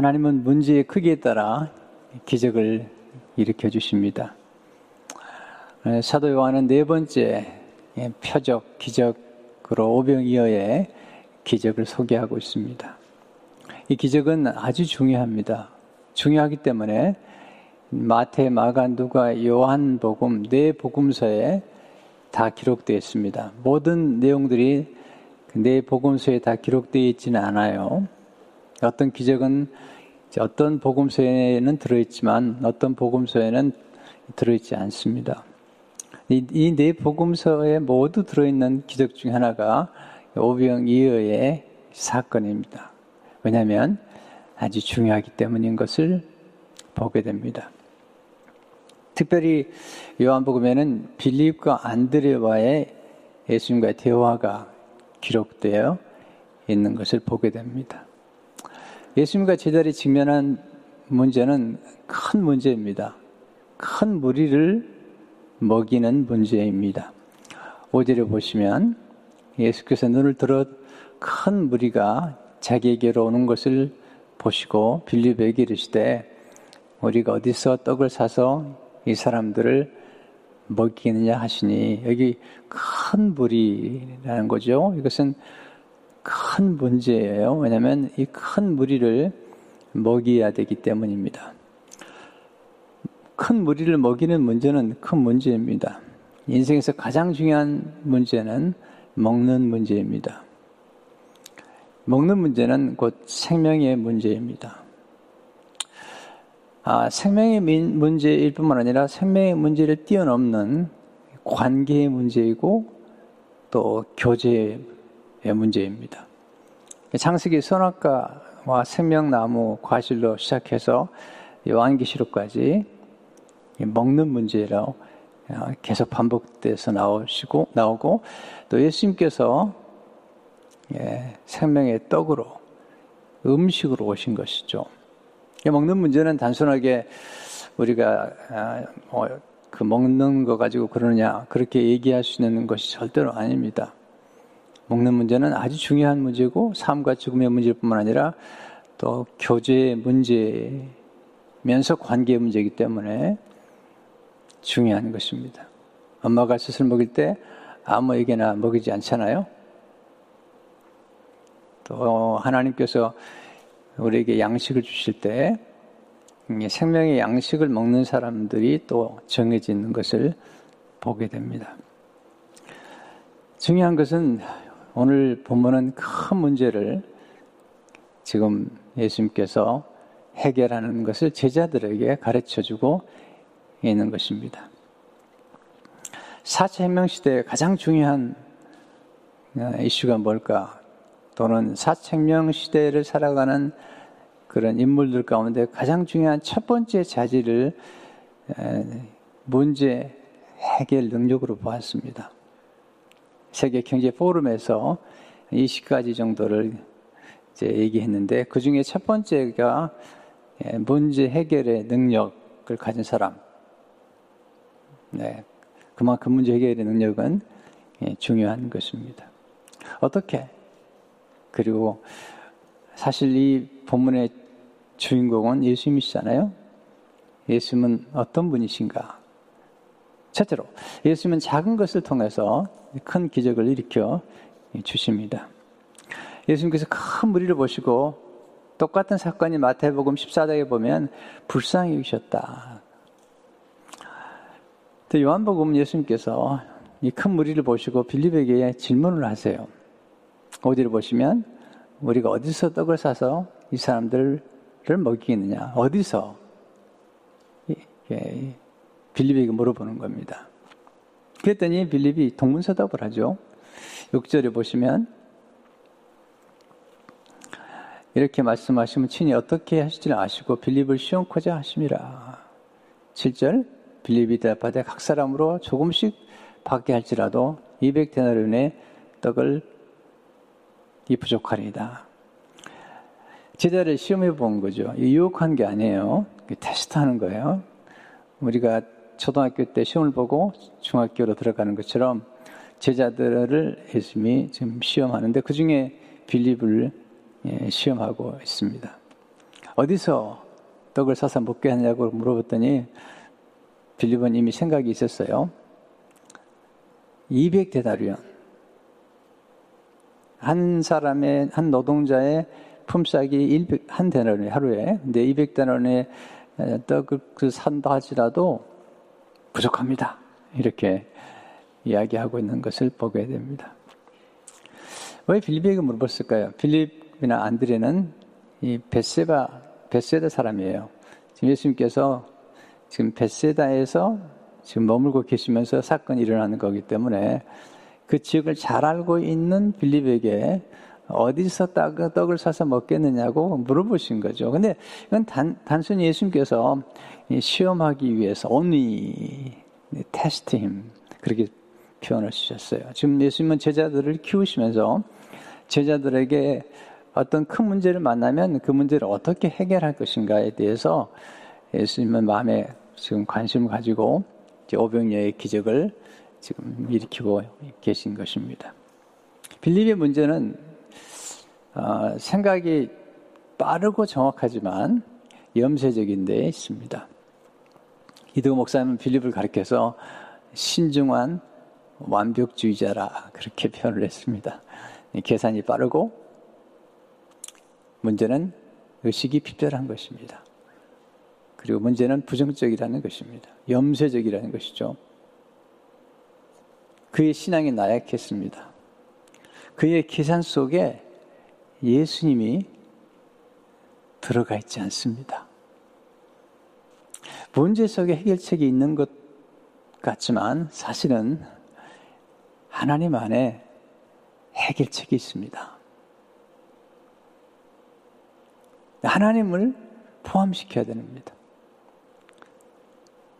하나님은 문제의 크기에 따라 기적을 일으켜 주십니다. 사도 요한은 네 번째 표적, 기적으로 오병이어의 기적을 소개하고 있습니다. 이 기적은 아주 중요합니다. 중요하기 때문에 마태, 마가, 누가, 요한복음 네 복음서에 다 기록되어 있습니다. 모든 내용들이 네 복음서에 다 기록되어 있지는 않아요. 어떤 기적은 어떤 복음서에는 들어있지만 어떤 복음서에는 들어있지 않습니다. 이네 복음서에 모두 들어있는 기적 중 하나가 오병 이어의 사건입니다. 왜냐하면 아주 중요하기 때문인 것을 보게 됩니다. 특별히 요한복음에는 빌립과 안드레와의 예수님과의 대화가 기록되어 있는 것을 보게 됩니다. 예수님과 제자들이 직면한 문제는 큰 문제입니다. 큰 무리를 먹이는 문제입니다. 5절에 보시면 예수께서 눈을 들어 큰 무리가 자기에게로 오는 것을 보시고 빌립에게 이르시되 우리가 어디서 떡을 사서 이 사람들을 먹이느냐 하시니 여기 큰 무리라는 거죠. 이것은 큰 문제예요. 왜냐하면 이 큰 무리를 먹여야 되기 때문입니다. 큰 무리를 먹이는 문제는 큰 문제입니다. 인생에서 가장 중요한 문제는 먹는 문제입니다. 먹는 문제는 곧 생명의 문제입니다. 아, 생명의 문제일 뿐만 아니라 생명의 문제를 뛰어넘는 관계의 문제이고 또 교제의 문제입니다. 창세기 선악과와 생명나무 과실로 시작해서 요한계시록까지 먹는 문제로 계속 반복돼서 나오시고 나오고 또 예수님께서 예, 생명의 떡으로 음식으로 오신 것이죠. 먹는 문제는 단순하게 우리가 아, 뭐그 먹는 거 가지고 그러느냐 그렇게 얘기할 수 있는 것이 절대로 아닙니다. 먹는 문제는 아주 중요한 문제고 삶과 죽음의 문제일 뿐만 아니라 또 교제의 문제면서 관계의 문제이기 때문에 중요한 것입니다. 엄마가 젖을 먹일 때 아무에게나 먹이지 않잖아요. 또 하나님께서 우리에게 양식을 주실 때 생명의 양식을 먹는 사람들이 또 정해져 있는 것을 보게 됩니다. 중요한 것은 오늘 본문은 큰 문제를 지금 예수님께서 해결하는 것을 제자들에게 가르쳐 주고 있는 것입니다. 사차 혁명 시대의 가장 중요한 이슈가 뭘까? 또는 사책명 시대를 살아가는 그런 인물들 가운데 가장 중요한 첫 번째 자질을 문제 해결 능력으로 보았습니다. 세계 경제 포럼에서 20가지 정도를 이제 얘기했는데 그 중에 첫 번째가 문제 해결의 능력을 가진 사람. 네. 그만큼 문제 해결의 능력은 중요한 것입니다. 어떻게? 그리고 사실 이 본문의 주인공은 예수님이시잖아요. 예수님은 어떤 분이신가? 첫째로, 예수님은 작은 것을 통해서 큰 기적을 일으켜 주십니다. 예수님께서 큰 무리를 보시고 똑같은 사건이 마태복음 14장에 보면 불쌍히 여기셨다. 요한복음 예수님께서 이 큰 무리를 보시고 빌립에게 질문을 하세요. 어디를 보시면 우리가 어디서 떡을 사서 이 사람들을 먹이느냐? 어디서? 예, 빌립에게 물어보는 겁니다. 그랬더니 빌립이 동문서답을 하죠. 6절에 보시면 이렇게 말씀하시면 친히 어떻게 하실지를 아시고 빌립을 시험코자 하심이라. 7절 빌립이 대답하되 각 사람으로 조금씩 받게 할지라도 200데나리온의 떡을 이 부족하리이다. 제자를 시험해 본 거죠. 유혹한 게 아니에요. 테스트하는 거예요. 우리가 초등학교 때 시험을 보고 중학교로 들어가는 것처럼 제자들을 예수님이 지금 시험하는데 그 중에 빌립을 예, 시험하고 있습니다. 어디서 떡을 사서 먹게 하냐고 물어봤더니 빌립은 이미 생각이 있었어요. 200데나리온. 한 사람의, 한 노동자의 품삯이 100, 한 데나리 하루에. 근데 200데나리온의 떡을 그 산다 하지라도 부족합니다. 이렇게 이야기하고 있는 것을 보게 됩니다. 왜 빌립에게 물어봤을까요? 빌립이나 안드레는 이 베세바, 베세다 사람이에요. 지금 예수님께서 지금 베세다에서 지금 머물고 계시면서 사건이 일어나는 거기 때문에 그 지역을 잘 알고 있는 빌립에게 어디서 떡을 사서 먹겠느냐고 물어보신 거죠. 근데 이건 단, 단순히 예수님께서 시험하기 위해서 only test him 그렇게 표현을 주셨어요. 지금 예수님은 제자들을 키우시면서 제자들에게 어떤 큰 문제를 만나면 그 문제를 어떻게 해결할 것인가에 대해서 예수님은 마음에 지금 관심을 가지고 오병이어의 기적을 지금 일으키고 계신 것입니다. 빌립의 문제는 어, 생각이 빠르고 정확하지만 염세적인 데 있습니다. 이도 목사님은 빌립을 가리켜서 신중한 완벽주의자라 그렇게 표현을 했습니다. 계산이 빠르고 문제는 의식이 필별한 것입니다. 그리고 문제는 부정적이라는 것입니다. 염세적이라는 것이죠. 그의 신앙이 나약했습니다. 그의 계산 속에 예수님이 들어가 있지 않습니다. 문제 속에 해결책이 있는 것 같지만 사실은 하나님 안에 해결책이 있습니다. 하나님을 포함시켜야 됩니다.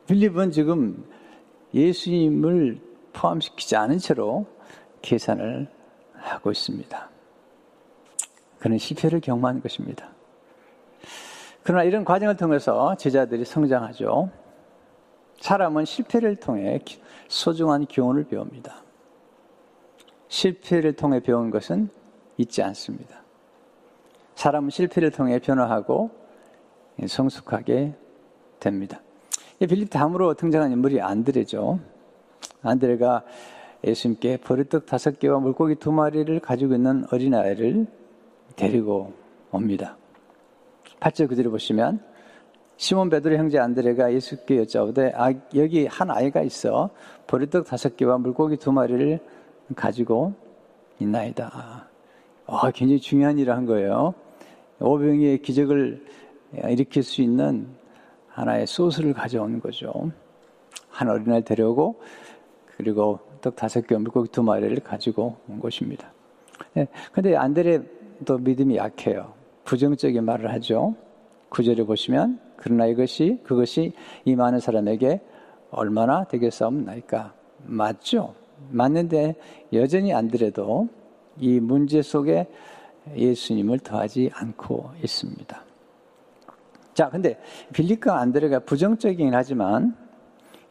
빌립은 지금 예수님을 포함시키지 않은 채로 계산을 하고 있습니다. 그는 실패를 경험한 것입니다. 그러나 이런 과정을 통해서 제자들이 성장하죠. 사람은 실패를 통해 소중한 교훈을 배웁니다. 실패를 통해 배운 것은 잊지 않습니다. 사람은 실패를 통해 변화하고 성숙하게 됩니다. 빌립 다음으로 등장한 인물이 안드레죠. 안드레가 예수님께 버릇떡 다섯 개와 물고기 두 마리를 가지고 있는 어린아이를 데리고 옵니다. 8절 그대로 보시면 시몬 베드로 형제 안드레가 예수께 여짜오되 아, 여기 한 아이가 있어 버릇떡 다섯 개와 물고기 두 마리를 가지고 있나이다. 아, 굉장히 중요한 일을 한 거예요. 오병이의 기적을 일으킬 수 있는 하나의 소스를 가져온 거죠. 한 어린아이 데려오고 그리고 떡 다섯 개 물고기 두 마리를 가지고 온 것입니다. 네, 근데 안드레 도 믿음이 약해요. 부정적인 말을 하죠. 구절을 보시면 그러나 이것이 그것이 이 많은 사람에게 얼마나 되겠사옵나이까 맞죠? 맞는데 여전히 안드레도 이 문제 속에 예수님을 더하지 않고 있습니다. 자, 근데 빌립과 안드레가 부정적이긴 하지만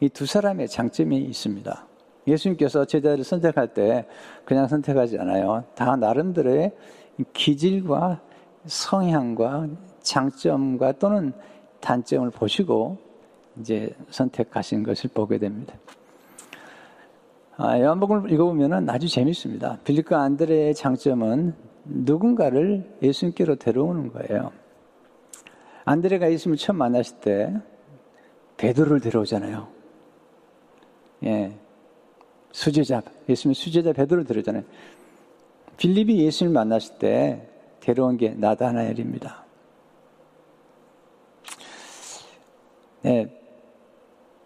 이 두 사람의 장점이 있습니다. 예수님께서 제자를 선택할 때 그냥 선택하지 않아요. 다 나름대로의 기질과 성향과 장점과 또는 단점을 보시고 이제 선택하신 것을 보게 됩니다. 아, 요한복음을 읽어보면 아주 재밌습니다. 빌립과 안드레의 장점은 누군가를 예수님께로 데려오는 거예요. 안드레가 예수님을 처음 만났을 때 베드로를 데려오잖아요. 예. 수제자, 예수님 수제자 베드로를 데려오잖아요. 빌립이 예수님을 만났을 때 데려온 게 나다나엘입니다. 네.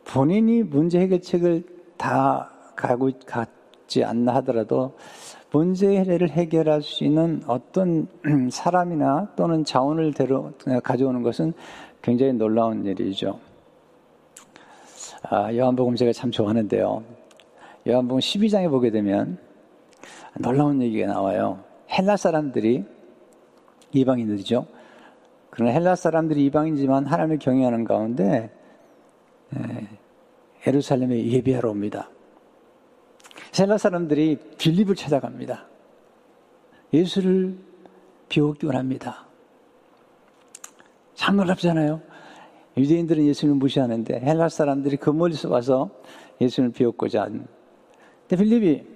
본인이 문제 해결책을 다 가고 갖지 않나 하더라도 문제를 해결할 수 있는 어떤 사람이나 또는 자원을 데려 가져오는 것은 굉장히 놀라운 일이죠. 아, 요한복음 제가 참 좋아하는데요. 요한복음 12장에 보게 되면 놀라운 얘기가 나와요. 헬라 사람들이 이방인들이죠. 그러나 헬라 사람들이 이방인지만 하나님을 경외하는 가운데 에루살렘에 예배하러 옵니다. 셀라 사람들이 빌립을 찾아갑니다. 예수를 비웃기 원 합니다. 참 놀랍잖아요. 유대인들은 예수님을 무시하는데 헬라 사람들이 그 멀리서 와서 예수님을 비웠고자 근데 빌립이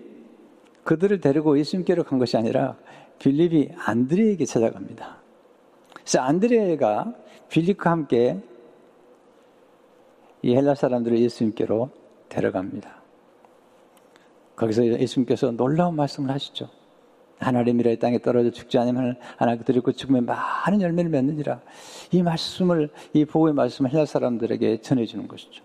그들을 데리고 예수님께로 간 것이 아니라 빌립이 안드레에게 찾아갑니다. 그래서 안드레가 빌립과 함께 이 헬라 사람들을 예수님께로 데려갑니다. 거기서 예수님께서 놀라운 말씀을 하시죠. 하나님이라 땅에 떨어져 죽지 않으면 하나 드리고 죽으면 많은 열매를 맺느니라. 이 말씀을 이 보고의 말씀을 헬라 사람들에게 전해 주는 것이죠.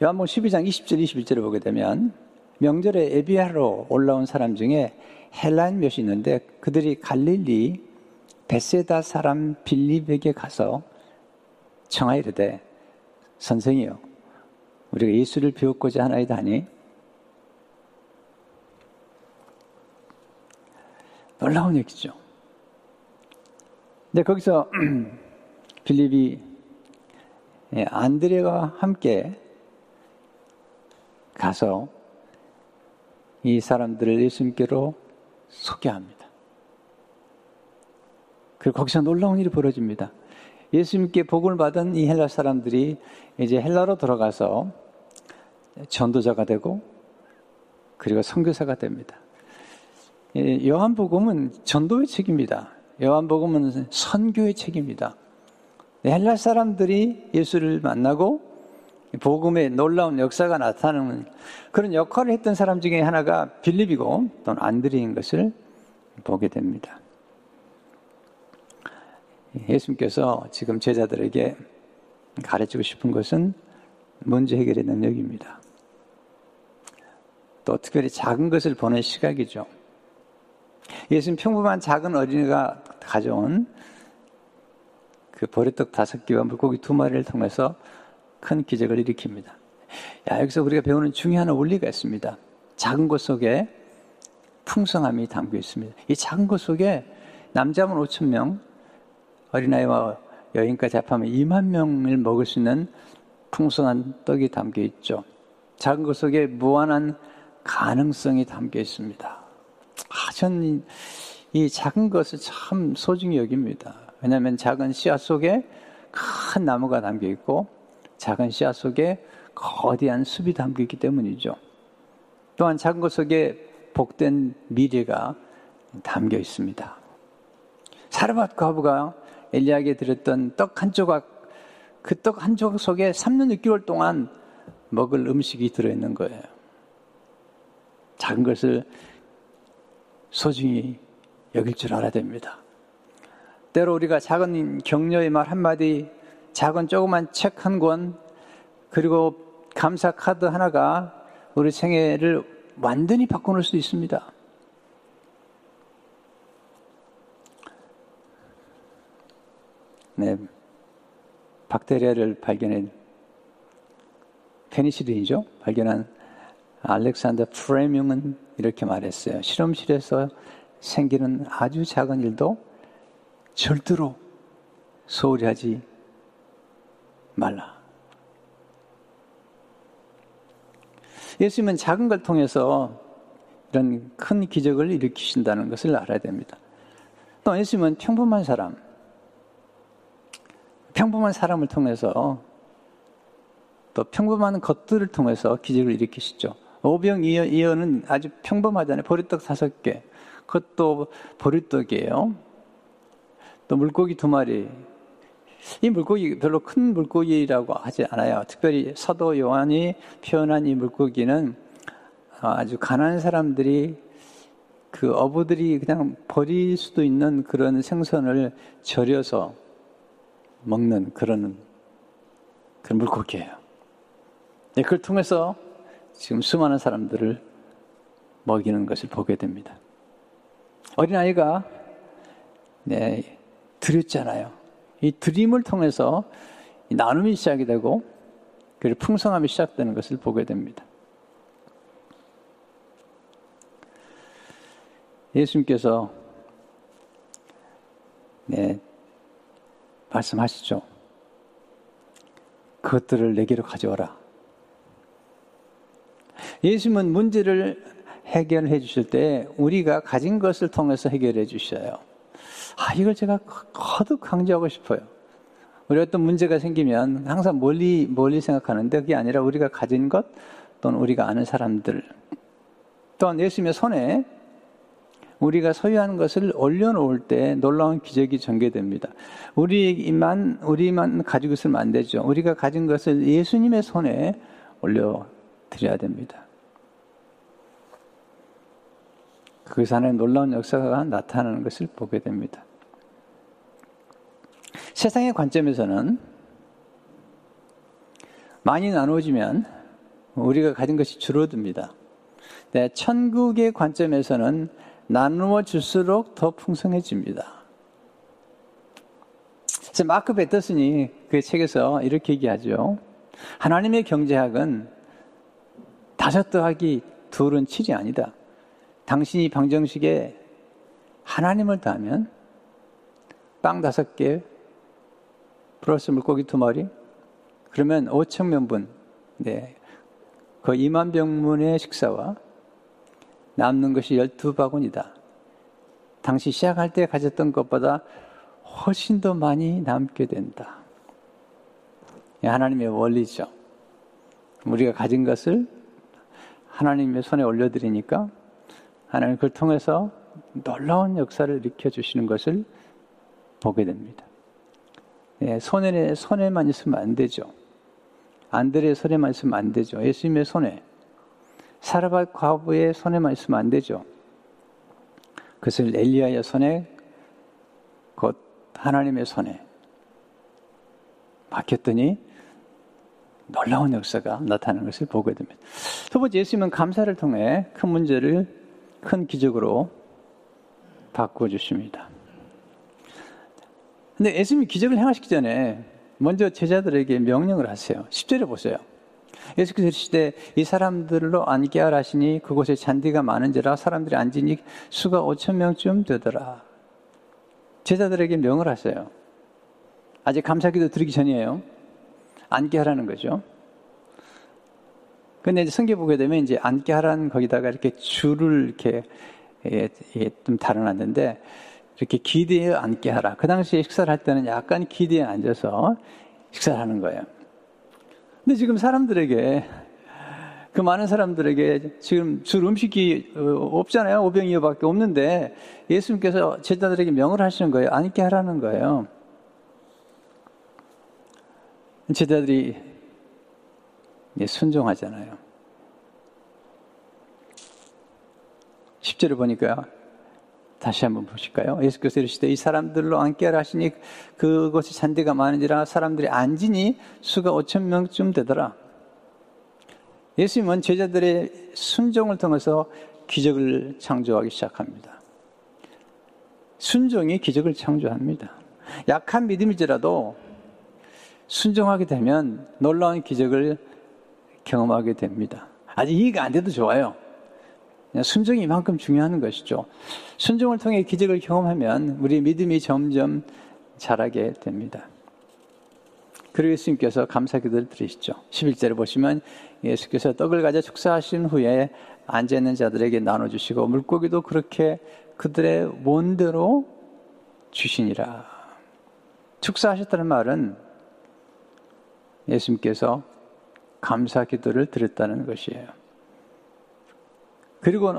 요한복 12장 20절 21절을 보게 되면 명절에 에비아로 올라온 사람 중에 헬라인 몇이 있는데 그들이 갈릴리 베세다 사람 빌립에게 가서 청하이르되 선생이요 우리가 예수를 비웠고자 하나이다 하니 놀라운 얘기죠. 근데 거기서 빌립이 예, 안드레와 함께 가서 이 사람들을 예수님께로 소개합니다. 그리고 거기서 놀라운 일이 벌어집니다. 예수님께 복을 받은 이 헬라 사람들이 이제 헬라로 돌아가서 전도자가 되고 그리고 선교사가 됩니다. 예, 요한복음은 전도의 책입니다. 요한복음은 선교의 책입니다. 헬라 사람들이 예수를 만나고 복음의 놀라운 역사가 나타나는 그런 역할을 했던 사람 중에 하나가 빌립이고 또는 안드레인 것을 보게 됩니다. 예수님께서 지금 제자들에게 가르치고 싶은 것은 문제 해결의 능력입니다. 또 특별히 작은 것을 보는 시각이죠. 예수님 평범한 작은 어린이가 가져온 그 보리떡 다섯 개와 물고기 두 마리를 통해서 큰 기적을 일으킵니다. 야, 여기서 우리가 배우는 중요한 원리가 있습니다. 작은 것 속에 풍성함이 담겨 있습니다. 이 작은 것 속에 남자분 5천 명, 어린아이와 여인까지 합하면 2만 명을 먹을 수 있는 풍성한 떡이 담겨 있죠. 작은 것 속에 무한한 가능성이 담겨 있습니다. 아, 저는 이 작은 것을 참 소중히 여깁니다. 왜냐하면 작은 씨앗 속에 큰 나무가 담겨 있고 작은 씨앗 속에 거대한 숲이 담겨 있기 때문이죠. 또한 작은 것 속에 복된 미래가 담겨 있습니다. 사르밧 과부가 엘리야에게 드렸던 떡 한 조각, 그 떡 한 조각 속에 3년 6개월 동안 먹을 음식이 들어있는 거예요. 작은 것을 소중히 여길 줄 알아야 됩니다. 때로 우리가 작은 격려의 말 한마디, 작은 조그만 책 한 권, 그리고 감사 카드 하나가 우리 생애를 완전히 바꿔놓을 수 있습니다. 네. 박테리아를 발견한 페니실린이죠. 발견한 알렉산더 프레밍은 이렇게 말했어요. 실험실에서 생기는 아주 작은 일도 절대로 소홀히 하지 말라. 예수님은 작은 걸 통해서 이런 큰 기적을 일으키신다는 것을 알아야 됩니다. 또 예수님은 평범한 사람, 평범한 사람을 통해서 또 평범한 것들을 통해서 기적을 일으키시죠. 오병이어는 아주 평범하잖아요. 보리떡 다섯 개. 그것도 보리떡이에요. 또 물고기 두 마리. 이 물고기 별로 큰 물고기라고 하지 않아요. 특별히 사도 요한이 표현한 이 물고기는 아주 가난한 사람들이 그 어부들이 그냥 버릴 수도 있는 그런 생선을 절여서 먹는 그런 그런 물고기예요. 네, 그걸 통해서 지금 수많은 사람들을 먹이는 것을 보게 됩니다. 어린아이가 네, 드렸잖아요. 이 드림을 통해서 나눔이 시작이 되고 그리고 풍성함이 시작되는 것을 보게 됩니다. 예수님께서 네, 말씀하시죠. 그것들을 내게로 가져와라. 예수님은 문제를 해결해 주실 때 우리가 가진 것을 통해서 해결해 주셔요. 아, 이걸 제가 거듭 강조하고 싶어요. 우리 어떤 문제가 생기면 항상 멀리, 멀리 생각하는데 그게 아니라 우리가 가진 것 또는 우리가 아는 사람들 또한 예수님의 손에 우리가 소유하는 것을 올려놓을 때 놀라운 기적이 전개됩니다. 우리만, 우리만 가지고 있으면 안 되죠. 우리가 가진 것을 예수님의 손에 올려드려야 됩니다. 그 산에 놀라운 역사가 나타나는 것을 보게 됩니다. 세상의 관점에서는 많이 나누어지면 우리가 가진 것이 줄어듭니다. 네, 천국의 관점에서는 나누어 줄수록 더 풍성해집니다. 마크 베터슨이 그 책에서 이렇게 얘기하죠. 하나님의 경제학은 다섯 더하기 둘은 칠이 아니다. 당신이 방정식에 하나님을 더하면 빵 다섯 개 플러스 물고기 두 마리 그러면 5천 명분 네. 그 2만 병문의 식사와 남는 것이 12바구니다. 당시 시작할 때 가졌던 것보다 훨씬 더 많이 남게 된다. 하나님의 원리죠. 우리가 가진 것을 하나님의 손에 올려드리니까 하나님 그걸 통해서 놀라운 역사를 일으켜 주시는 것을 보게 됩니다. 예, 손에, 손에만 있으면 안 되죠. 안드레의 손에만 있으면 안 되죠. 예수님의 손에. 사르밧 과부의 손에만 있으면 안 되죠. 그것을 엘리야의 손에 곧 하나님의 손에 맡겼더니 놀라운 역사가 나타나는 것을 보게 됩니다. 두 번째 예수님은 감사를 통해 큰 문제를 큰 기적으로 바꾸어 주십니다. 근데 예수님이 기적을 행하시기 전에 먼저 제자들에게 명령을 하세요. 10절에 보세요. 예수께서 시대 이 사람들로 앉게 하라시니 그곳에 잔디가 많은지라 사람들이 앉으니 수가 5천 명쯤 되더라. 제자들에게 명을 하세요. 아직 감사기도 드리기 전이에요. 앉게 하라는 거죠. 근데 이제 성경 보게 되면 이제 앉게 하라는 거기다가 이렇게 줄을 이렇게 예, 예, 좀 달아놨는데 이렇게 기대에 앉게 하라. 그 당시에 식사를 할 때는 약간 기대에 앉아서 식사를 하는 거예요. 근데 지금 사람들에게 그 많은 사람들에게 지금 줄 음식이 어, 없잖아요. 오병이어밖에 없는데 예수님께서 제자들에게 명을 하시는 거예요. 앉게 하라는 거예요. 제자들이 순종하잖아요. 10절을 보니까 다시 한번 보실까요? 예수께서 이르시되 이 사람들로 앉게 하라 하시니 그곳이 잔디가 많은지라 사람들이 앉으니 수가 5천 명쯤 되더라. 예수님은 제자들의 순종을 통해서 기적을 창조하기 시작합니다. 순종이 기적을 창조합니다. 약한 믿음이지라도 순종하게 되면 놀라운 기적을 경험하게 됩니다. 아직 이해가 안 돼도 좋아요. 순종이 이만큼 중요한 것이죠. 순종을 통해 기적을 경험하면 우리 믿음이 점점 자라게 됩니다. 그리고 예수님께서 감사 기도를 드리시죠. 11절을 보시면 예수께서 떡을 가져 축사하신 후에 앉아있는 자들에게 나눠주시고 물고기도 그렇게 그들의 원대로 주시니라. 축사하셨다는 말은 예수님께서 감사 기도를 드렸다는 것이에요. 그리고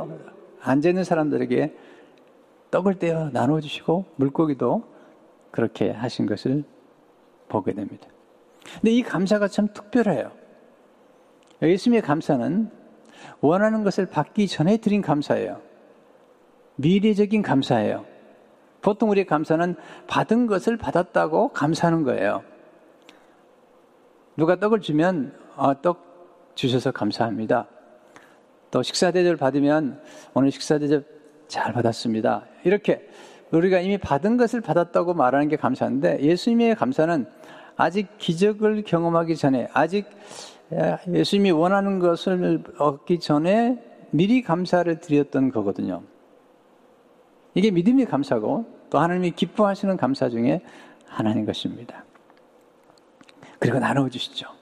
앉아있는 사람들에게 떡을 떼어 나눠주시고 물고기도 그렇게 하신 것을 보게 됩니다. 근데 이 감사가 참 특별해요. 예수님의 감사는 원하는 것을 받기 전에 드린 감사예요. 미래적인 감사예요. 보통 우리의 감사는 받은 것을 받았다고 감사하는 거예요. 누가 떡을 주면 아, 떡 주셔서 감사합니다. 또 식사 대접을 받으면 오늘 식사 대접 잘 받았습니다. 이렇게 우리가 이미 받은 것을 받았다고 말하는 게 감사인데 예수님의 감사는 아직 기적을 경험하기 전에 아직 예수님이 원하는 것을 얻기 전에 미리 감사를 드렸던 거거든요. 이게 믿음의 감사고 또 하나님이 기뻐하시는 감사 중에 하나인 것입니다. 그리고 나누어 주시죠.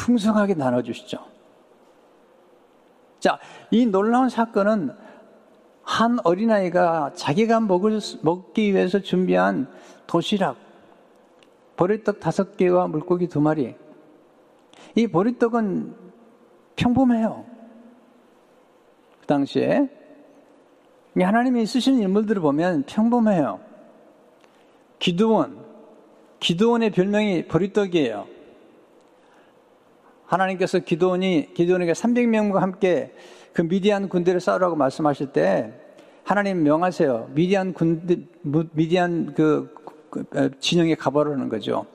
풍성하게 나눠주시죠. 자, 이 놀라운 사건은 한 어린아이가 자기가 먹을, 먹기 위해서 준비한 도시락, 보리떡 다섯 개와 물고기 두 마리. 이 보리떡은 평범해요. 그 당시에 하나님이 쓰시는 인물들을 보면 평범해요. 기도원, 기도원의 별명이 보리떡이에요. 하나님께서 기도원이 기도원에게 300명과 함께 그 미디안 군대를 싸우라고 말씀하실 때 하나님 명하세요. 미디안 군대 미디안 그, 그 어, 진영에 가보라는 거죠.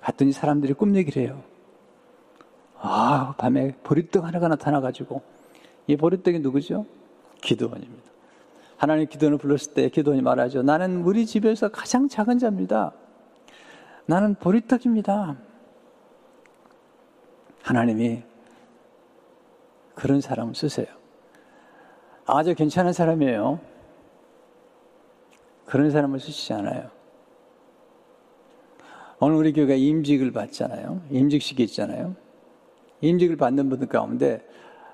갔더니 사람들이 꿈 얘기를 해요. 아, 밤에 보리떡 하나가 나타나가지고 이 보리떡이 누구죠? 기도원입니다. 하나님 기도원을 불렀을 때 기도원이 말하죠. 나는 우리 집에서 가장 작은 자입니다. 나는 보리떡입니다. 하나님이 그런 사람을 쓰세요. 아주 괜찮은 사람이에요. 그런 사람을 쓰시지 않아요. 오늘 우리 교회가 임직을 받잖아요. 임직식이 있잖아요. 임직을 받는 분들 가운데,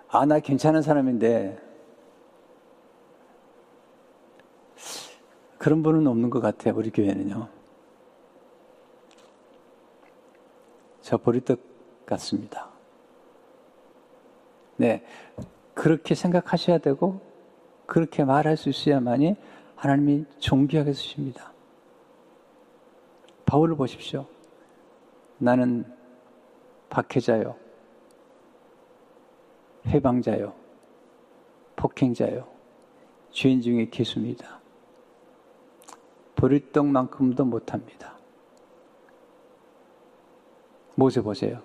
아, 나 괜찮은 사람인데, 그런 분은 없는 것 같아요, 우리 교회는요. 저 보리떡 같습니다. 네. 그렇게 생각하셔야 되고, 그렇게 말할 수 있어야만이 하나님이 존귀하게 쓰십니다. 바울을 보십시오. 나는 박해자요. 해방자요. 폭행자요. 죄인 중에 기수입니다. 보리떡만큼도 못합니다. 모세 보세요.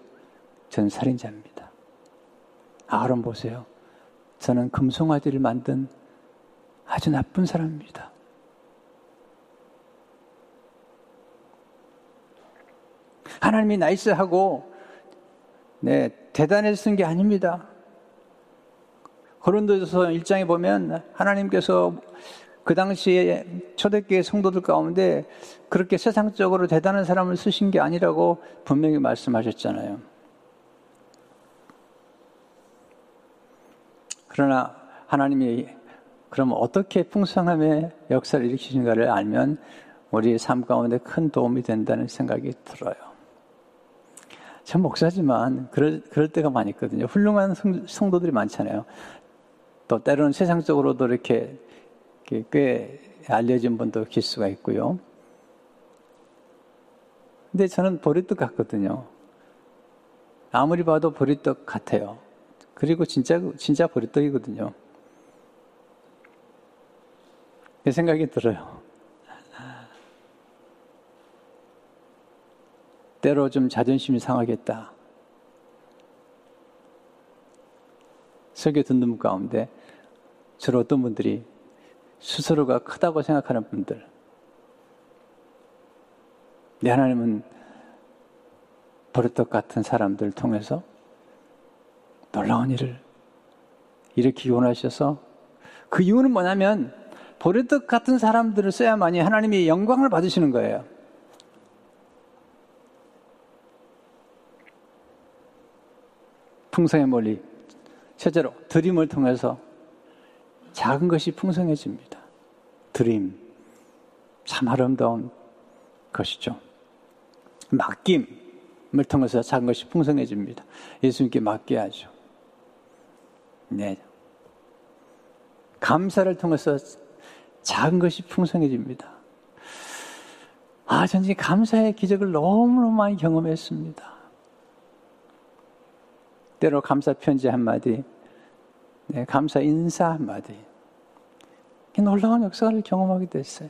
저는 살인자입니다. 아론 보세요. 저는 금송아지를 만든 아주 나쁜 사람입니다. 하나님이 나이스하고 네, 대단해서 쓴 게 아닙니다. 고린도서 1장에 보면 하나님께서 그 당시에 초대교회 성도들 가운데 그렇게 세상적으로 대단한 사람을 쓰신 게 아니라고 분명히 말씀하셨잖아요. 그러나 하나님이 그럼 어떻게 풍성함의 역사를 일으키신가를 알면 우리의 삶 가운데 큰 도움이 된다는 생각이 들어요. 전 목사지만 그럴, 그럴 때가 많이 있거든요. 훌륭한 성, 도들이 많잖아요. 또 때로는 세상적으로도 이렇게 꽤 알려진 분도 계실 수가 있고요. 근데 저는 보리떡 같거든요. 아무리 봐도 보리떡 같아요. 그리고 진짜, 진짜 보리떡이거든요. 그 생각이 들어요. 때로 좀 자존심이 상하겠다. 설교 듣는 분 가운데 주로 어떤 분들이 스스로가 크다고 생각하는 분들. 내 하나님은 버릇떡 같은 사람들 통해서 놀라운 일을 일으키기 원하셔서 그 이유는 뭐냐면 버릇떡 같은 사람들을 써야만이 하나님이 영광을 받으시는 거예요. 풍성의 멀리 첫째로 드림을 통해서 작은 것이 풍성해집니다. 드림. 참 아름다운 것이죠. 맡김을 통해서 작은 것이 풍성해집니다. 예수님께 맡겨야죠. 네. 감사를 통해서 작은 것이 풍성해집니다. 아, 전 감사의 기적을 너무너무 많이 경험했습니다. 때로 감사 편지 한마디, 네, 감사 인사 한마디. 놀라운 역사를 경험하게 됐어요.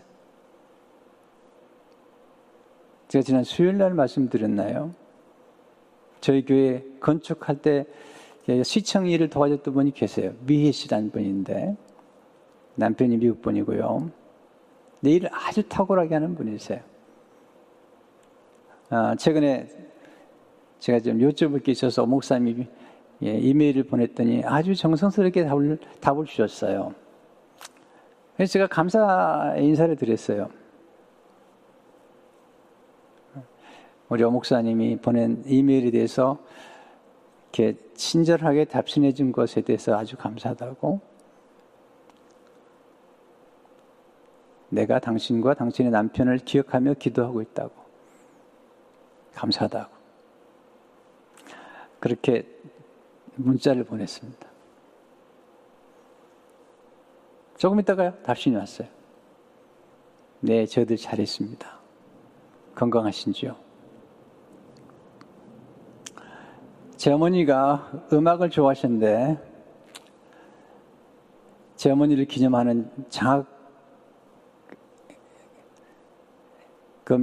제가 지난 수요일 날 말씀드렸나요? 저희 교회 건축할 때 시청 일을 도와줬던 분이 계세요. 미혜 씨라는 분인데 남편이 미국 분이고요. 내 일을 아주 탁월하게 하는 분이세요. 아, 최근에 제가 좀 여쭤볼 게 있어서 목사님이 예, 이메일을 보냈더니 아주 정성스럽게 답을, 답을 주셨어요. 그래서 제가 감사 인사를 드렸어요. 우리 어목사님이 보낸 이메일에 대해서 이렇게 친절하게 답신해 준 것에 대해서 아주 감사하다고. 내가 당신과 당신의 남편을 기억하며 기도하고 있다고. 감사하다고. 그렇게 문자를 보냈습니다. 조금 있다가요, 답신이 왔어요. 네, 저들 잘했습니다. 건강하신지요? 제 어머니가 음악을 좋아하셨는데, 제 어머니를 기념하는 장학금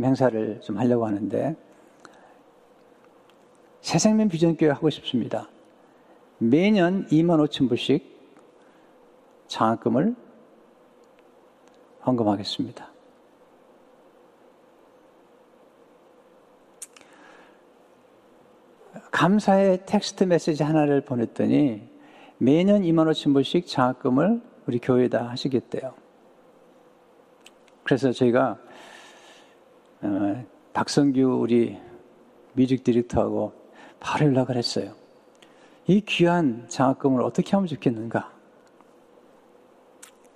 행사를 좀 하려고 하는데, 새생명 비전교회 하고 싶습니다. 매년 2만 5천 불씩 장학금을 헌금하겠습니다. 감사의 텍스트 메시지 하나를 보냈더니 매년 2만 5천 불씩 장학금을 우리 교회에다 하시겠대요. 그래서 저희가 어, 박성규 우리 뮤직 디렉터하고 바로 연락을 했어요. 이 귀한 장학금을 어떻게 하면 좋겠는가?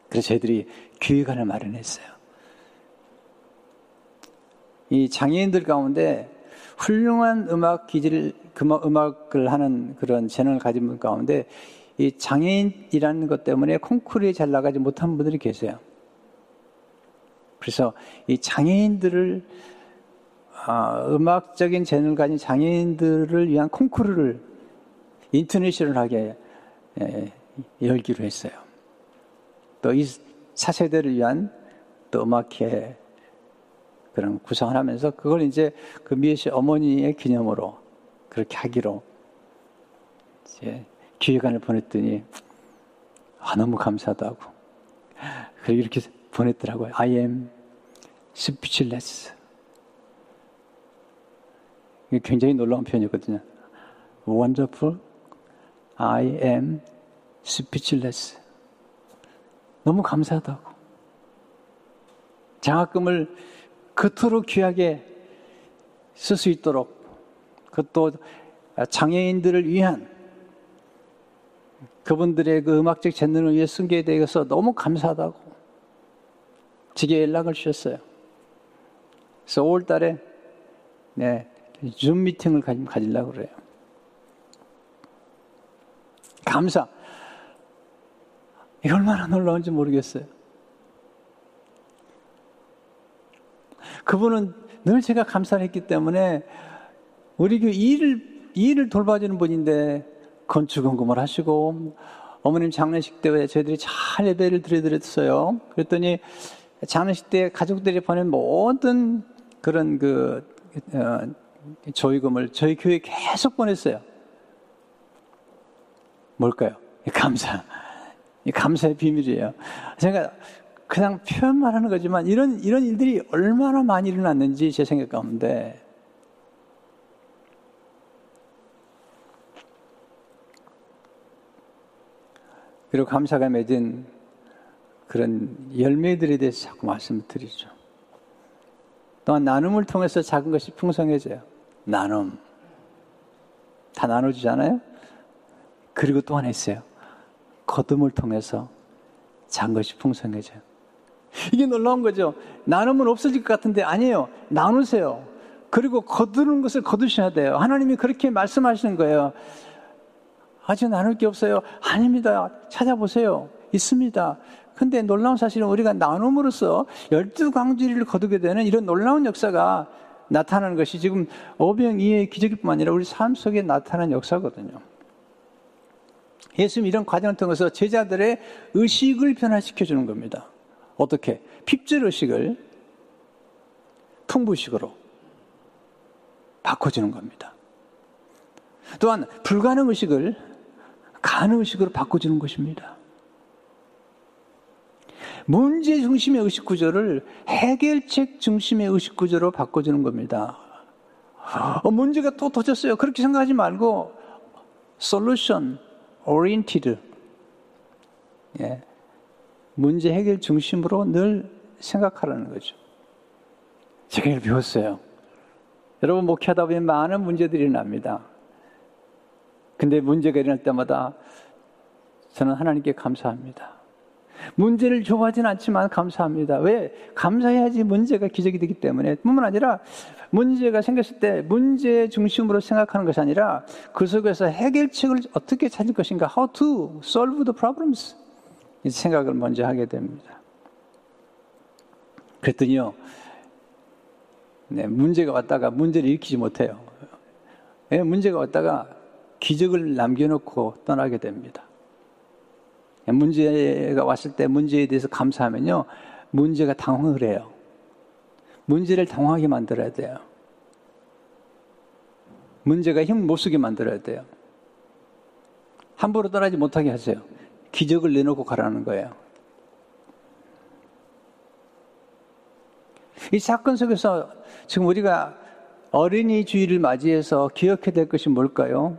그래서 저희들이 교회관을 마련했어요. 이 장애인들 가운데 훌륭한 음악 기질, 음악을 하는 그런 재능을 가진 분 가운데 이 장애인이라는 것 때문에 콩쿠르에 잘 나가지 못한 분들이 계세요. 그래서 이 장애인들을 아, 음악적인 재능을 가진 장애인들을 위한 콩쿠르를 인터내셔널하게 예, 열기로 했어요. 또 이 차세대를 위한 또 음악회 그런 구성을 하면서 그걸 이제 그 미애 씨 어머니의 기념으로 그렇게 하기로 이제 기획안을 보냈더니 아 너무 감사하다고 그리고 이렇게 보냈더라고요. I am speechless. 굉장히 놀라운 표현이거든요. Wonderful. I am speechless. 너무 감사하다고. 장학금을 그토록 귀하게 쓸 수 있도록 그것도 장애인들을 위한 그분들의 그 음악적 재능을 위해 쓴 게 대해서 너무 감사하다고 지게 연락을 주셨어요. 그래서 5월 달에 네, 줌 미팅을 가지려고 그래요. 감사. 이 얼마나 놀라운지 모르겠어요. 그분은 늘 제가 감사를 했기 때문에 우리 교 일을, 일을 돌봐주는 분인데 건축원금을 하시고 어머님 장례식 때 저희들이 잘 예배를 드려드렸어요. 그랬더니 장례식 때 가족들이 보낸 모든 그런 그, 어, 조의금을 저희 교회에 계속 보냈어요. 뭘까요? 감사. 감사의 비밀이에요. 제가 그냥 표현만 하는 거지만 이런, 이런 일들이 얼마나 많이 일어났는지 제 생각 가운데 그리고 감사가 맺은 그런 열매들에 대해서 자꾸 말씀을 드리죠. 또한 나눔을 통해서 작은 것이 풍성해져요. 나눔. 다 나눠주잖아요? 그리고 또 하나 있어요. 거둠을 통해서 작은 것이 풍성해져요. 이게 놀라운 거죠. 나누면 없어질 것 같은데 아니에요. 나누세요. 그리고 거두는 것을 거두셔야 돼요. 하나님이 그렇게 말씀하시는 거예요. 아직 나눌 게 없어요. 아닙니다. 찾아보세요. 있습니다. 근데 놀라운 사실은 우리가 나눔으로써 열두 광주리를 거두게 되는 이런 놀라운 역사가 나타나는 것이 지금 오병이의 기적일 뿐만 아니라 우리 삶 속에 나타나는 역사거든요. 예수님 이런 과정을 통해서 제자들의 의식을 변화시켜 주는 겁니다. 어떻게? 핍절 의식을 풍부식으로 바꿔주는 겁니다. 또한 불가능 의식을 가능 의식으로 바꿔주는 것입니다. 문제 중심의 의식 구조를 해결책 중심의 의식 구조로 바꿔주는 겁니다. 어, 문제가 또 터졌어요. 그렇게 생각하지 말고 solution oriented 예. 문제 해결 중심으로 늘 생각하라는 거죠. 제가 이걸 배웠어요. 여러분 목회하다 보면 많은 문제들이 납니다. 근데 문제가 일어날 때마다 저는 하나님께 감사합니다. 문제를 좋아하진 않지만 감사합니다. 왜? 감사해야지 문제가 기적이 되기 때문에. 뿐만 아니라 문제가 생겼을 때 문제 중심으로 생각하는 것이 아니라 그 속에서 해결책을 어떻게 찾을 것인가. How to solve the problems. 이 생각을 먼저 하게 됩니다. 그랬더니요. 네, 문제가 왔다가 문제를 일으키지 못해요. 네, 문제가 왔다가 기적을 남겨놓고 떠나게 됩니다. 문제가 왔을 때 문제에 대해서 감사하면요. 문제가 당황을 해요. 문제를 당황하게 만들어야 돼요. 문제가 힘 못 쓰게 만들어야 돼요. 함부로 떠나지 못하게 하세요. 기적을 내놓고 가라는 거예요. 이 사건 속에서 지금 우리가 어린이 주의를 맞이해서 기억해야 될 것이 뭘까요?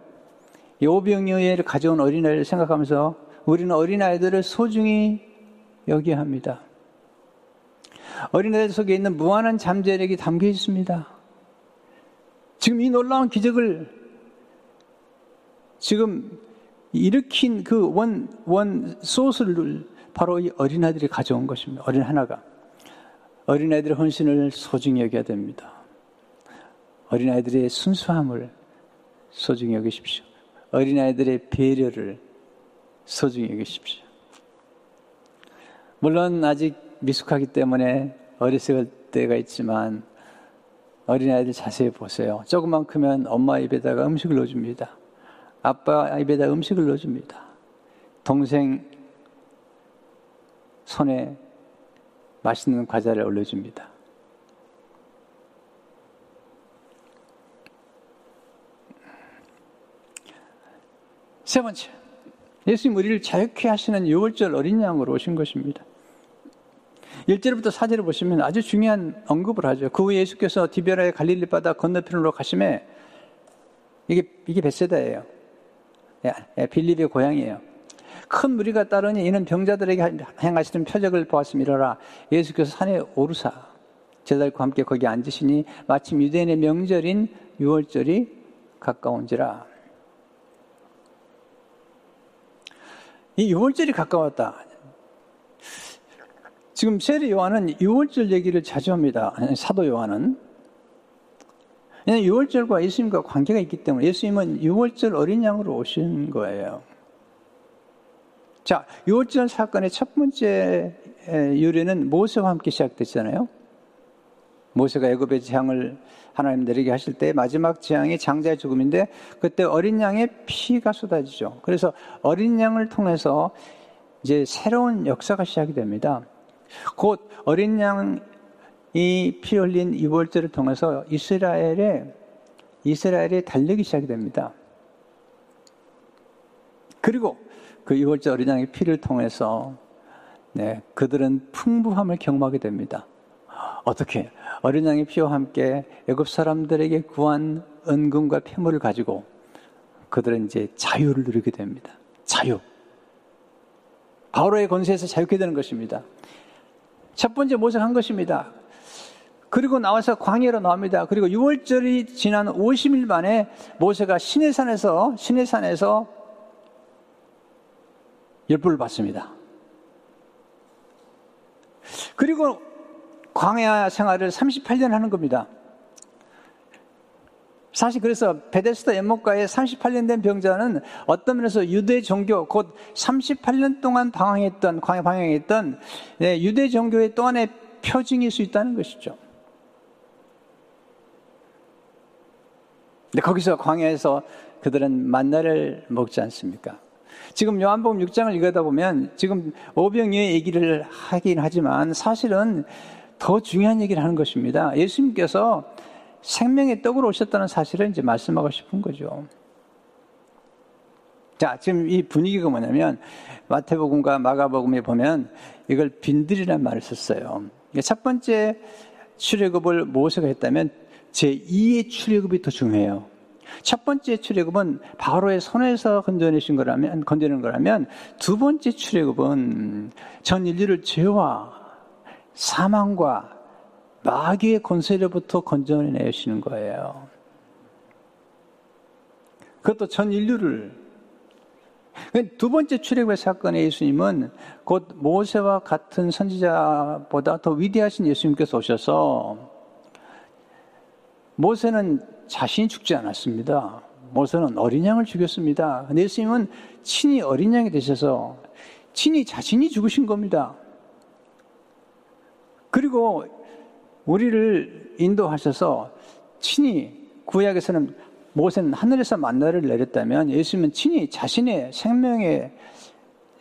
오병이어를 가져온 어린아이를 생각하면서 우리는 어린아이들을 소중히 여겨야 합니다. 어린아이들 속에 있는 무한한 잠재력이 담겨 있습니다. 지금 이 놀라운 기적을 지금 일으킨 그 원, 원 소스를 바로 이 어린아이들이 가져온 것입니다. 어린 하나가. 어린아이들의 헌신을 소중히 여겨야 됩니다. 어린아이들의 순수함을 소중히 여기십시오. 어린아이들의 배려를 소중히 여기십시오. 물론 아직 미숙하기 때문에 어렸을 때가 있지만 어린아이들 자세히 보세요. 조금만 크면 엄마 입에다가 음식을 넣어줍니다. 아빠 입에다 음식을 넣어줍니다. 동생 손에 맛있는 과자를 올려줍니다. 세 번째, 예수님 우리를 자유케 하시는 6월절 어린 양으로 오신 것입니다. 1절부터 4절을 보시면 아주 중요한 언급을 하죠. 그 후에 예수께서 디베라의 갈릴리 바다 건너편으로 가심에 이게 이게 베세다예요. 예, 예, 빌립의 고향이에요. 큰 무리가 따르니 이는 병자들에게 행하시는 표적을 보았음이라 예수께서 산에 오르사 제자들과 함께 거기 앉으시니 마침 유대인의 명절인 6월절이 가까운지라 이 6월절이 가까웠다. 지금 세례 요한은 6월절 얘기를 자주 합니다. 사도 요한은. 6월절과 예수님과 관계가 있기 때문에 예수님은 6월절 어린 양으로 오신 거예요. 자, 6월절 사건의 첫 번째 유래는 모세와 함께 시작됐잖아요. 모세가 애굽의 재앙을 하나님 내리게 하실 때 마지막 재앙이 장자의 죽음인데 그때 어린 양의 피가 쏟아지죠. 그래서 어린 양을 통해서 이제 새로운 역사가 시작이 됩니다. 곧 어린 양 이 피 흘린 이월절을 통해서 이스라엘의 이스라엘의 달력이 시작이 됩니다. 그리고 그 이월절 어린 양의 피를 통해서 네, 그들은 풍부함을 경험하게 됩니다. 어떻게 어린 양의 피와 함께 애굽 사람들에게 구한 은금과 폐물을 가지고 그들은 이제 자유를 누리게 됩니다. 자유. 바로의 권세에서 자유케 되는 것입니다. 첫 번째 모색한 것입니다. 그리고 나와서 광야로 나옵니다. 그리고 6월절이 지난 50일 만에 모세가 시내산에서 시내산에서 열불을 받습니다. 그리고 광야 생활을 38년 하는 겁니다. 사실 그래서 베데스다 연못가에 38년 된 병자는 어떤 면에서 유대 종교 곧 38년 동안 방황했던 광야 방황했던 네, 유대 종교의 또 하나의 표징일 수 있다는 것이죠. 근데 거기서 광야에서 그들은 만나를 먹지 않습니까? 지금 요한복음 6장을 읽다 보면 지금 오병이의 얘기를 하긴 하지만 사실은 더 중요한 얘기를 하는 것입니다. 예수님께서 생명의 떡으로 오셨다는 사실을 이제 말씀하고 싶은 거죠. 자, 지금 이 분위기가 뭐냐면 마태복음과 마가복음에 보면 이걸 빈들이라는 말을 썼어요. 첫 번째 출애굽을 모세가 했다면 제2의 출애굽이 더 중요해요. 첫 번째 출애굽은 바로의 손에서 건져내신 거라면 건져낸 거라면 두 번째 출애굽은 전 인류를 죄와 사망과 마귀의 권세로부터 건져내시는 거예요. 그것도 전 인류를 두 번째 출애굽의 사건의 예수님은 곧 모세와 같은 선지자보다 더 위대하신 예수님께서 오셔서 모세는 자신이 죽지 않았습니다. 모세는 어린 양을 죽였습니다. 근데 예수님은 친히 어린 양이 되셔서 친히 자신이 죽으신 겁니다. 그리고 우리를 인도하셔서 친히 구약에서는 모세는 하늘에서 만나를 내렸다면 예수님은 친히 자신의 생명의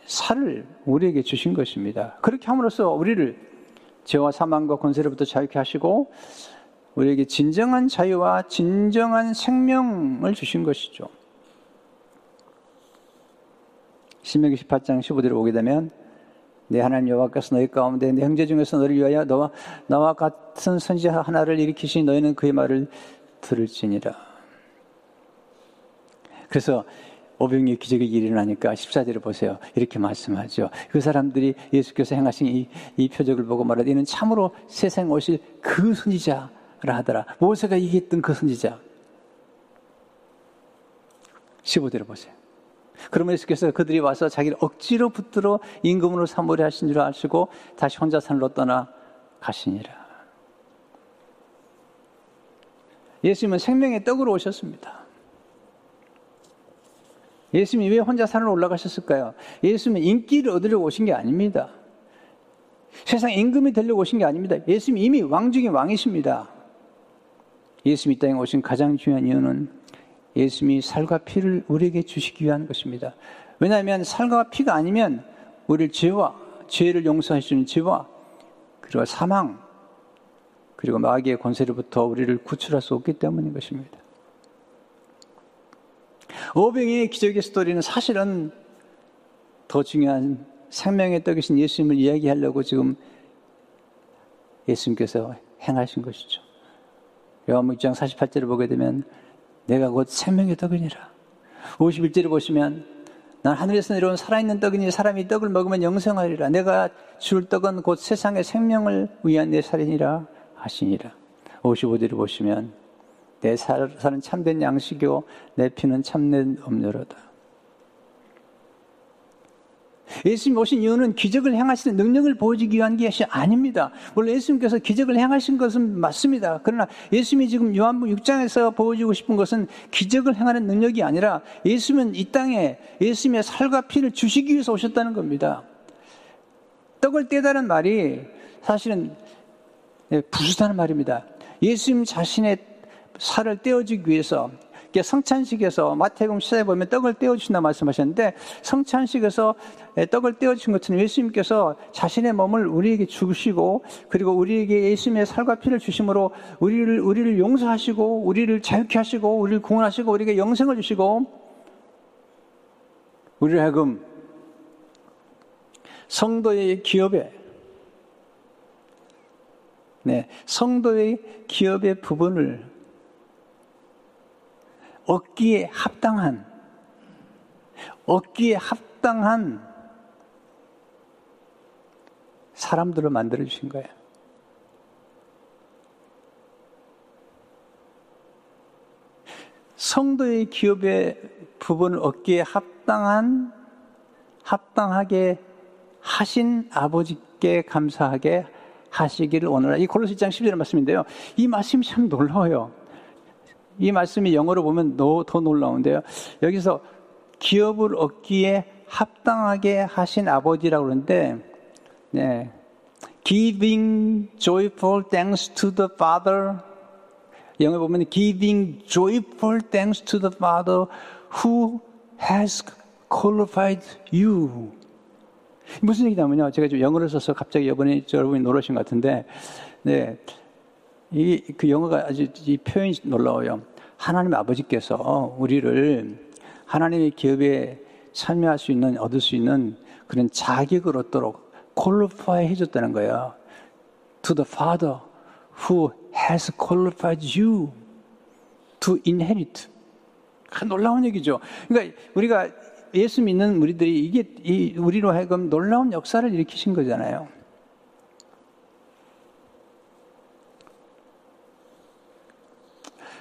살을 우리에게 주신 것입니다. 그렇게 함으로써 우리를 죄와 사망과 권세로부터 자유케 하시고 우리에게 진정한 자유와 진정한 생명을 주신 것이죠. 신명기 18장 15절을 보게 되면 내 하나님 여호와께서 너희 가운데 내 형제 중에서 너를 위하여 너와 나와 같은 선지자 하나를 일으키시 너희는 그의 말을 들을지니라. 그래서 오병이 기적이 일어나니까 14절을 보세요. 이렇게 말씀하죠. 그 사람들이 예수께서 행하신 이, 이 표적을 보고 말하되 이는 참으로 세상 오실 그 선지자라 하더라. 모세가 이겼던 그 선지자. 15절을 보세요. 그러면 예수께서 그들이 와서 자기를 억지로 붙들어 임금으로 삼으려 하신 줄 아시고 다시 혼자 산으로 떠나 가시니라. 예수님은 생명의 떡으로 오셨습니다. 예수님이 왜 혼자 산으로 올라가셨을까요? 예수님은 인기를 얻으려고 오신 게 아닙니다. 세상 임금이 되려고 오신 게 아닙니다. 예수님이 이미 왕 중의 왕이십니다. 예수님이 이 땅에 오신 가장 중요한 이유는 예수님이 살과 피를 우리에게 주시기 위한 것입니다. 왜냐하면 살과 피가 아니면 우리를 죄와 죄를 용서하시는 죄와 그리고 사망 그리고 마귀의 권세로부터 우리를 구출할 수 없기 때문인 것입니다. 오병의 기적의 스토리는 사실은 더 중요한 생명의 떡이신 예수님을 이야기하려고 지금 예수님께서 행하신 것이죠. 요한복 6장 48절을 보게 되면 내가 곧 생명의 떡이니라. 51절을 보시면 난 하늘에서 내려온 살아있는 떡이니 사람이 떡을 먹으면 영생하리라. 내가 줄 떡은 곧 세상의 생명을 위한 내 살이니라 하시니라. 55절을 보시면 내 살은 참된 양식이요 내 피는 참된 음료로다. 예수님 오신 이유는 기적을 행하시는 능력을 보여주기 위한 것이 아닙니다. 물론 예수님께서 기적을 행하신 것은 맞습니다. 그러나 예수님이 지금 요한복 6장에서 보여주고 싶은 것은 기적을 행하는 능력이 아니라 예수님은 이 땅에 예수님의 살과 피를 주시기 위해서 오셨다는 겁니다. 떡을 떼다는 말이 사실은 부수다는 말입니다. 예수님 자신의 살을 떼어주기 위해서 성찬식에서 마태복음 시사에 보면 떡을 떼어주신다 말씀하셨는데 성찬식에서 떡을 떼어주신 것처럼 예수님께서 자신의 몸을 우리에게 주시고 그리고 우리에게 예수님의 살과 피를 주심으로 우리를 우리를 용서하시고 우리를 자유케 하시고 우리를 구원하시고 우리에게 영생을 주시고 우리를 하금 성도의 기업에 네, 성도의 기업의 부분을 얻기에 합당한, 얻기에 합당한 사람들을 만들어 주신 거예요. 성도의 기업의 부분을 얻기에 합당한, 합당하게 하신 아버지께 감사하게 하시기를 원하라. 이 골로새 장 10절 말씀인데요. 이 말씀이 참 놀라워요. 이 말씀이 영어로 보면 더, 더 놀라운데요. 여기서 기업을 얻기에 합당하게 하신 아버지라고 그러는데, 네. Giving joyful thanks to the Father. 영어에 보면 Giving joyful thanks to the Father who has qualified you. 무슨 얘기냐면요. 제가 좀 영어를 써서 갑자기 이번에 여러분이 놀라신 것 같은데, 네. 이, 그 영어가 아주 이 표현이 놀라워요. 하나님 아버지께서 우리를 하나님의 기업에 참여할 수 있는, 얻을 수 있는 그런 자격을 얻도록 퀄리파이 해줬다는 거예요. To the Father who has qualified you to inherit. 놀라운 얘기죠. 그러니까 우리가 예수 믿는 우리들이 이게 우리로 하여금 놀라운 역사를 일으키신 거잖아요.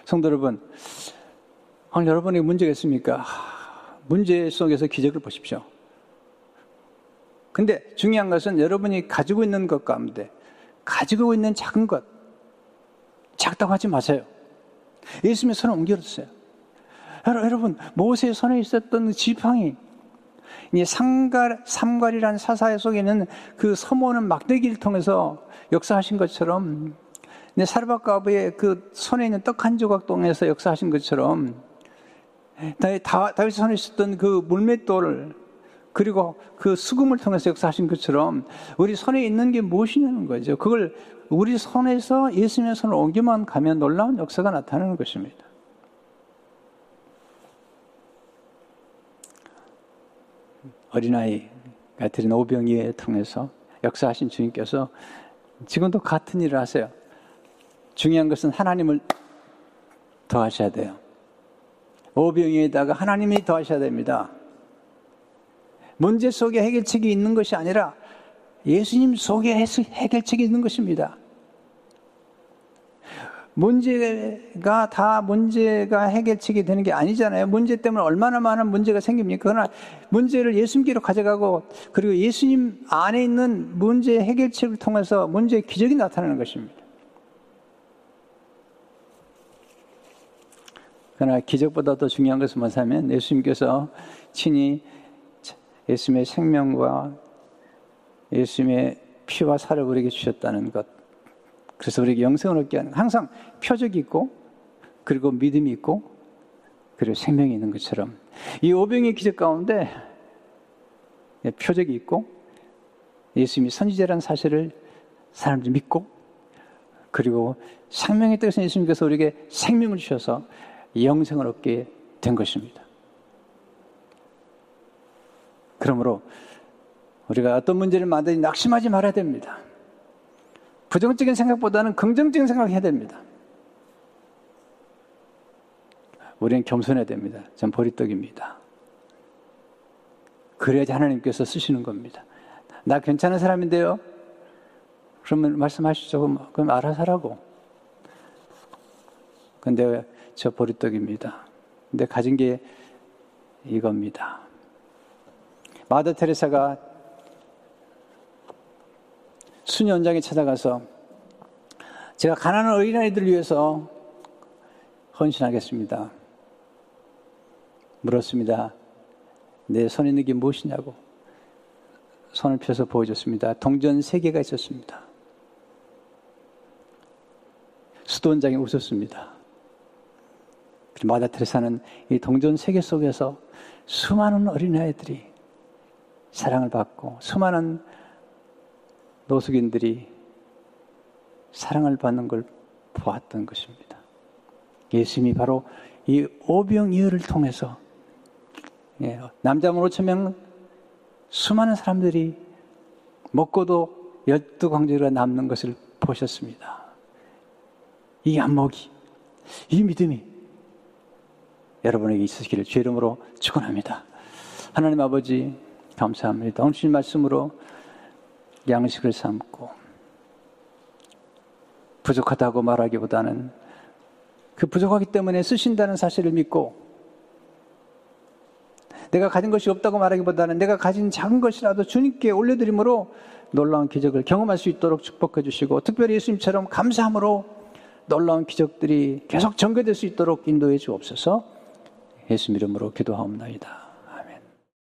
성도 여러분, 오늘 여러분에게 문제가 있습니까? 문제 속에서 기적을 보십시오. 근데 중요한 것은 여러분이 가지고 있는 것 가운데 가지고 있는 작은 것 작다고 하지 마세요. 예수님의 손을 옮겨주세요. 여러분 모세의 손에 있었던 지팡이 이 삼갈, 삼갈이라는 사사의 속에는 그 서모는 막대기를 통해서 역사하신 것처럼 사르바가브의 그 손에 있는 떡 한 조각 동에서 역사하신 것처럼 다윗 손에 있었던 그 물맷돌을 그리고 그 수금을 통해서 역사하신 것처럼 우리 손에 있는 게 무엇이냐는 거죠. 그걸 우리 손에서 예수님의 손을 옮기만 가면 놀라운 역사가 나타나는 것입니다. 어린아이가 드린 오병이에 통해서 역사하신 주님께서 지금도 같은 일을 하세요. 중요한 것은 하나님을 더하셔야 돼요. 오병이에다가 하나님이 더하셔야 됩니다. 문제 속에 해결책이 있는 것이 아니라 예수님 속에 해결책이 있는 것입니다. 문제가 다 문제가 해결책이 되는 게 아니잖아요. 문제 때문에 얼마나 많은 문제가 생깁니까? 그러나 문제를 예수님께로 가져가고 그리고 예수님 안에 있는 문제 해결책을 통해서 문제의 기적이 나타나는 것입니다. 그러나 기적보다 더 중요한 것은 뭐냐면 예수님께서 친히 예수님의 생명과 예수님의 피와 살을 우리에게 주셨다는 것. 그래서 우리에게 영생을 얻게 하는 항상 표적이 있고 그리고 믿음이 있고 그리고 생명이 있는 것처럼 이 오병의 기적 가운데 표적이 있고 예수님이 선지자라는 사실을 사람들이 믿고 그리고 생명의 뜻은 예수님께서 우리에게 생명을 주셔서 영생을 얻게 된 것입니다. 그러므로 우리가 어떤 문제를 만드니 낙심하지 말아야 됩니다. 부정적인 생각보다는 긍정적인 생각을 해야 됩니다. 우리는 겸손해야 됩니다. 전 보리떡입니다. 그래야지 하나님께서 쓰시는 겁니다. 나 괜찮은 사람인데요? 그러면 말씀하시죠. 그럼, 알아서 하라고. 근데 저 보리떡입니다. 근데 가진 게 이겁니다. 마더 테레사가 수녀원장에 찾아가서 제가 가난한 어린아이들을 위해서 헌신하겠습니다. 물었습니다. 내 손에 있는 게 무엇이냐고. 손을 펴서 보여줬습니다. 동전 세 개가 있었습니다. 수도원장이 웃었습니다. 마다 테레사는 이 동전 세개 속에서 수많은 어린아이들이 사랑을 받고 수많은 노숙인들이 사랑을 받는 걸 보았던 것입니다. 예수님이 바로 이 오병이어를 통해서 예, 남자만 5천 명 수많은 사람들이 먹고도 열두 광주가 남는 것을 보셨습니다. 이 안목이, 이 믿음이 여러분에게 있으시기를 주 이름으로 축원합니다. 하나님 아버지 감사합니다. 오늘 말씀으로 양식을 삼고 부족하다고 말하기보다는 그 부족하기 때문에 쓰신다는 사실을 믿고 내가 가진 것이 없다고 말하기보다는 내가 가진 작은 것이라도 주님께 올려드림으로 놀라운 기적을 경험할 수 있도록 축복해 주시고 특별히 예수님처럼 감사함으로 놀라운 기적들이 계속 전개될 수 있도록 인도해 주옵소서 예수 이름으로 기도하옵나이다.